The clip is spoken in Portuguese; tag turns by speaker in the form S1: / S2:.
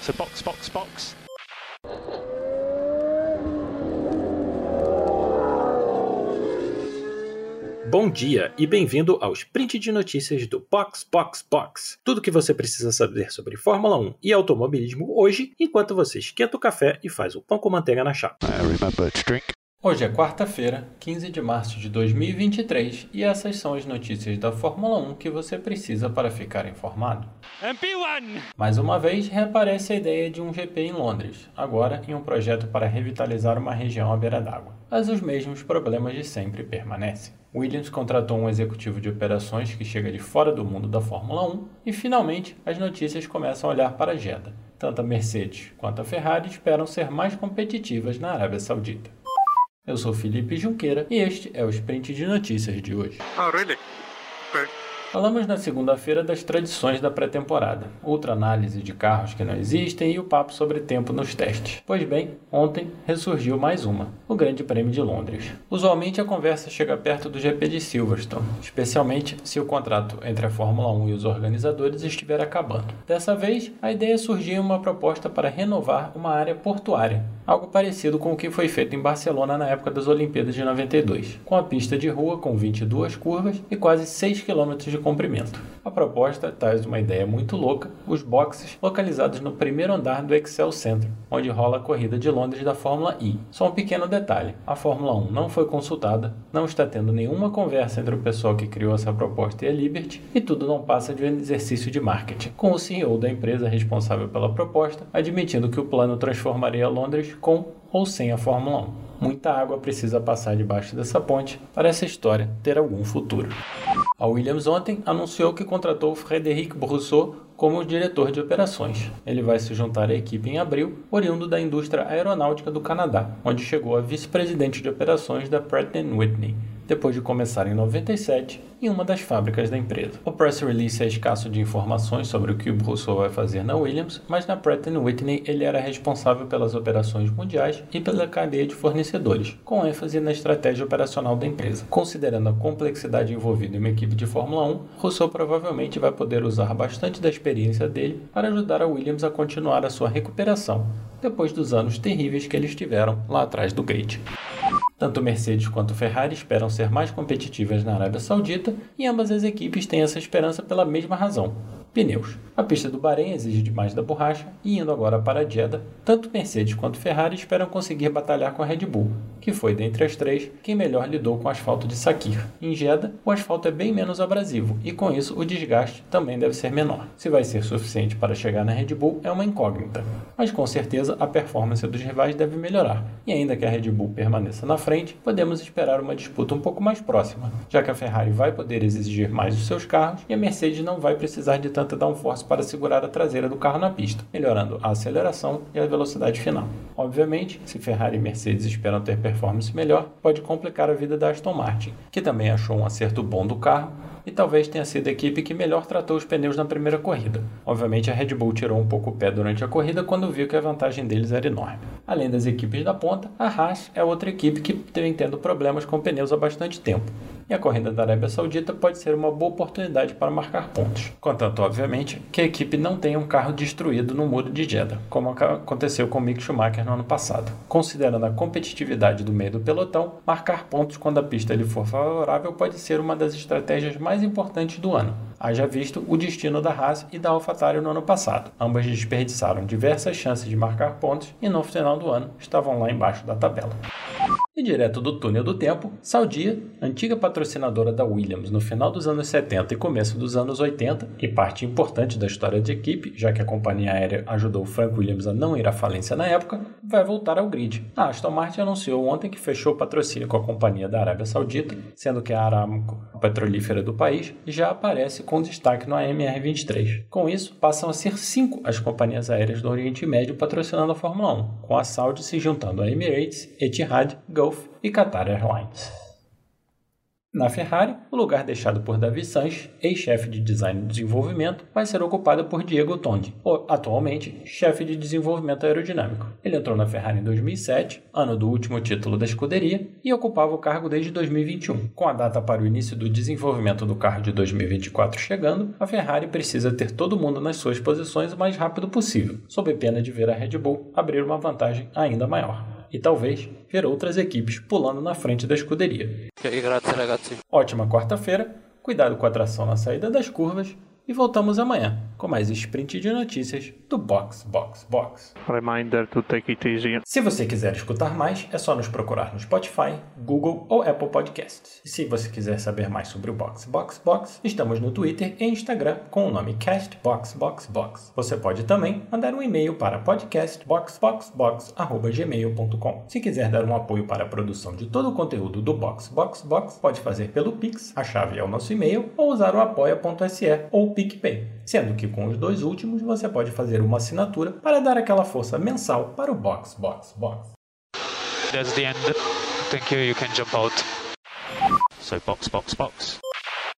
S1: So box, box, box.
S2: Bom dia e bem-vindo ao sprint de notícias do Box Box Box. Tudo o que você precisa saber sobre Fórmula 1 e automobilismo hoje, enquanto você esquenta o café e faz o pão com manteiga na chapa. Hoje é quarta-feira, 15 de março de 2023, e essas são as notícias da Fórmula 1 que você precisa para ficar informado.
S1: MP1!
S2: Mais uma vez, reaparece a ideia de um GP em Londres, agora em um projeto para revitalizar uma região à beira d'água. Mas os mesmos problemas de sempre permanecem. Williams contratou um executivo de operações que chega de fora do mundo da Fórmula 1 e, finalmente, as notícias começam a olhar para Jeddah. Tanto a Mercedes quanto a Ferrari esperam ser mais competitivas na Arábia Saudita. Eu sou Felipe Junqueira e este é o Sprint de Notícias de hoje.
S1: Oh, really? Okay.
S2: Falamos na segunda-feira das tradições da pré-temporada, outra análise de carros que não existem e o papo sobre tempo nos testes. Pois bem, ontem ressurgiu mais uma, o Grande Prêmio de Londres. Usualmente a conversa chega perto do GP de Silverstone, especialmente se o contrato entre a Fórmula 1 e os organizadores estiver acabando. Dessa vez, a ideia surgiu em uma proposta para renovar uma área portuária, algo parecido com o que foi feito em Barcelona na época das Olimpíadas de 92, com a pista de rua com 22 curvas e quase 6 km de comprimento. A proposta traz uma ideia muito louca: os boxes localizados no primeiro andar do Excel Center, onde rola a corrida de Londres da Fórmula E. Só um pequeno detalhe: a Fórmula 1 não foi consultada, não está tendo nenhuma conversa entre o pessoal que criou essa proposta e a Liberty, e tudo não passa de um exercício de marketing, com o CEO da empresa responsável pela proposta admitindo que o plano transformaria Londres com ou sem a Fórmula 1. Muita água precisa passar debaixo dessa ponte para essa história ter algum futuro. A Williams ontem anunciou que contratou Frederic Brousseau como diretor de operações. Ele vai se juntar à equipe em abril, oriundo da indústria aeronáutica do Canadá, onde chegou a vice-presidente de operações da Pratt Whitney, depois de começar em 97 em uma das fábricas da empresa. O press release é escasso de informações sobre o que o Brousseau vai fazer na Williams, mas na Pratt Whitney ele era responsável pelas operações mundiais e pela cadeia de fornecedores, com ênfase na estratégia operacional da empresa. Considerando a complexidade envolvida em uma equipe de Fórmula 1, Rousseau provavelmente vai poder usar bastante da experiência dele para ajudar a Williams a continuar a sua recuperação, depois dos anos terríveis que eles tiveram lá atrás do grid. Tanto Mercedes quanto Ferrari esperam ser mais competitivas na Arábia Saudita e ambas as equipes têm essa esperança pela mesma razão: pneus. A pista do Bahrein exige demais da borracha e indo agora para Jeddah, tanto Mercedes quanto Ferrari esperam conseguir batalhar com a Red Bull, que foi dentre as três quem melhor lidou com asfalto de Sakir. Em Jeddah, o asfalto é bem menos abrasivo e com isso o desgaste também deve ser menor. Se vai ser suficiente para chegar na Red Bull é uma incógnita, mas com certeza a performance dos rivais deve melhorar. E ainda que a Red Bull permaneça na frente, podemos esperar uma disputa um pouco mais próxima, já que a Ferrari vai poder exigir mais dos seus carros e a Mercedes não vai precisar de tanta downforce para segurar a traseira do carro na pista, melhorando a aceleração e a velocidade final. Obviamente, se Ferrari e Mercedes esperam ter performance melhor, pode complicar a vida da Aston Martin, que também achou um acerto bom do carro e talvez tenha sido a equipe que melhor tratou os pneus na primeira corrida. Obviamente, a Red Bull tirou um pouco o pé durante a corrida quando viu que a vantagem deles era enorme. Além das equipes da ponta, a Haas é outra equipe que vem tendo problemas com pneus há bastante tempo e a corrida da Arábia Saudita pode ser uma boa oportunidade para marcar pontos. Contanto, obviamente, que a equipe não tenha um carro destruído no muro de Jeddah, como aconteceu com Mick Schumacher no ano passado. Considerando a competitividade do meio do pelotão, marcar pontos quando a pista lhe for favorável pode ser uma das estratégias mais importantes do ano. Haja visto o destino da Haas e da AlphaTauri no ano passado. Ambas desperdiçaram diversas chances de marcar pontos e no final do ano estavam lá embaixo da tabela. E direto do túnel do tempo, Saudia, antiga patrocinadora da Williams no final dos anos 70 e começo dos anos 80, e parte importante da história da equipe, já que a companhia aérea ajudou Frank Williams a não ir à falência na época, vai voltar ao grid. A Aston Martin anunciou ontem que fechou o patrocínio com a companhia da Arábia Saudita, sendo que a Aramco, a petrolífera do país, já aparece com destaque no AMR23. Com isso, passam a ser cinco as companhias aéreas do Oriente Médio patrocinando a Fórmula 1, com a Saudi se juntando a Emirates, Etihad, Gulf e Qatar Airlines. Na Ferrari, o lugar deixado por Davi Sanches, ex-chefe de design e desenvolvimento, vai ser ocupado por Diego Tondi, atualmente chefe de desenvolvimento aerodinâmico. Ele entrou na Ferrari em 2007, ano do último título da escuderia, e ocupava o cargo desde 2021. Com a data para o início do desenvolvimento do carro de 2024 chegando, a Ferrari precisa ter todo mundo nas suas posições o mais rápido possível, sob pena de ver a Red Bull abrir uma vantagem ainda maior e talvez ver outras equipes pulando na frente da escuderia. Ótima quarta-feira, cuidado com a tração na saída das curvas e voltamos amanhã com mais sprint de notícias do Box Box Box.
S1: Reminder to take it easy.
S2: Se você quiser escutar mais, é só nos procurar no Spotify, Google ou Apple Podcasts. E se você quiser saber mais sobre o Box Box Box, estamos no Twitter e Instagram com o nome Cast Box Box Box. Você pode também mandar um e-mail para podcastboxboxbox@gmail.com. Se quiser dar um apoio para a produção de todo o conteúdo do Box Box Box, pode fazer pelo Pix, a chave é o nosso e-mail, ou usar o apoia.se ou PicPay, sendo com os dois últimos você pode fazer uma assinatura para dar aquela força mensal para o Box Box Box.
S1: That's the end. Thank you. You can jump out. So box, box, box.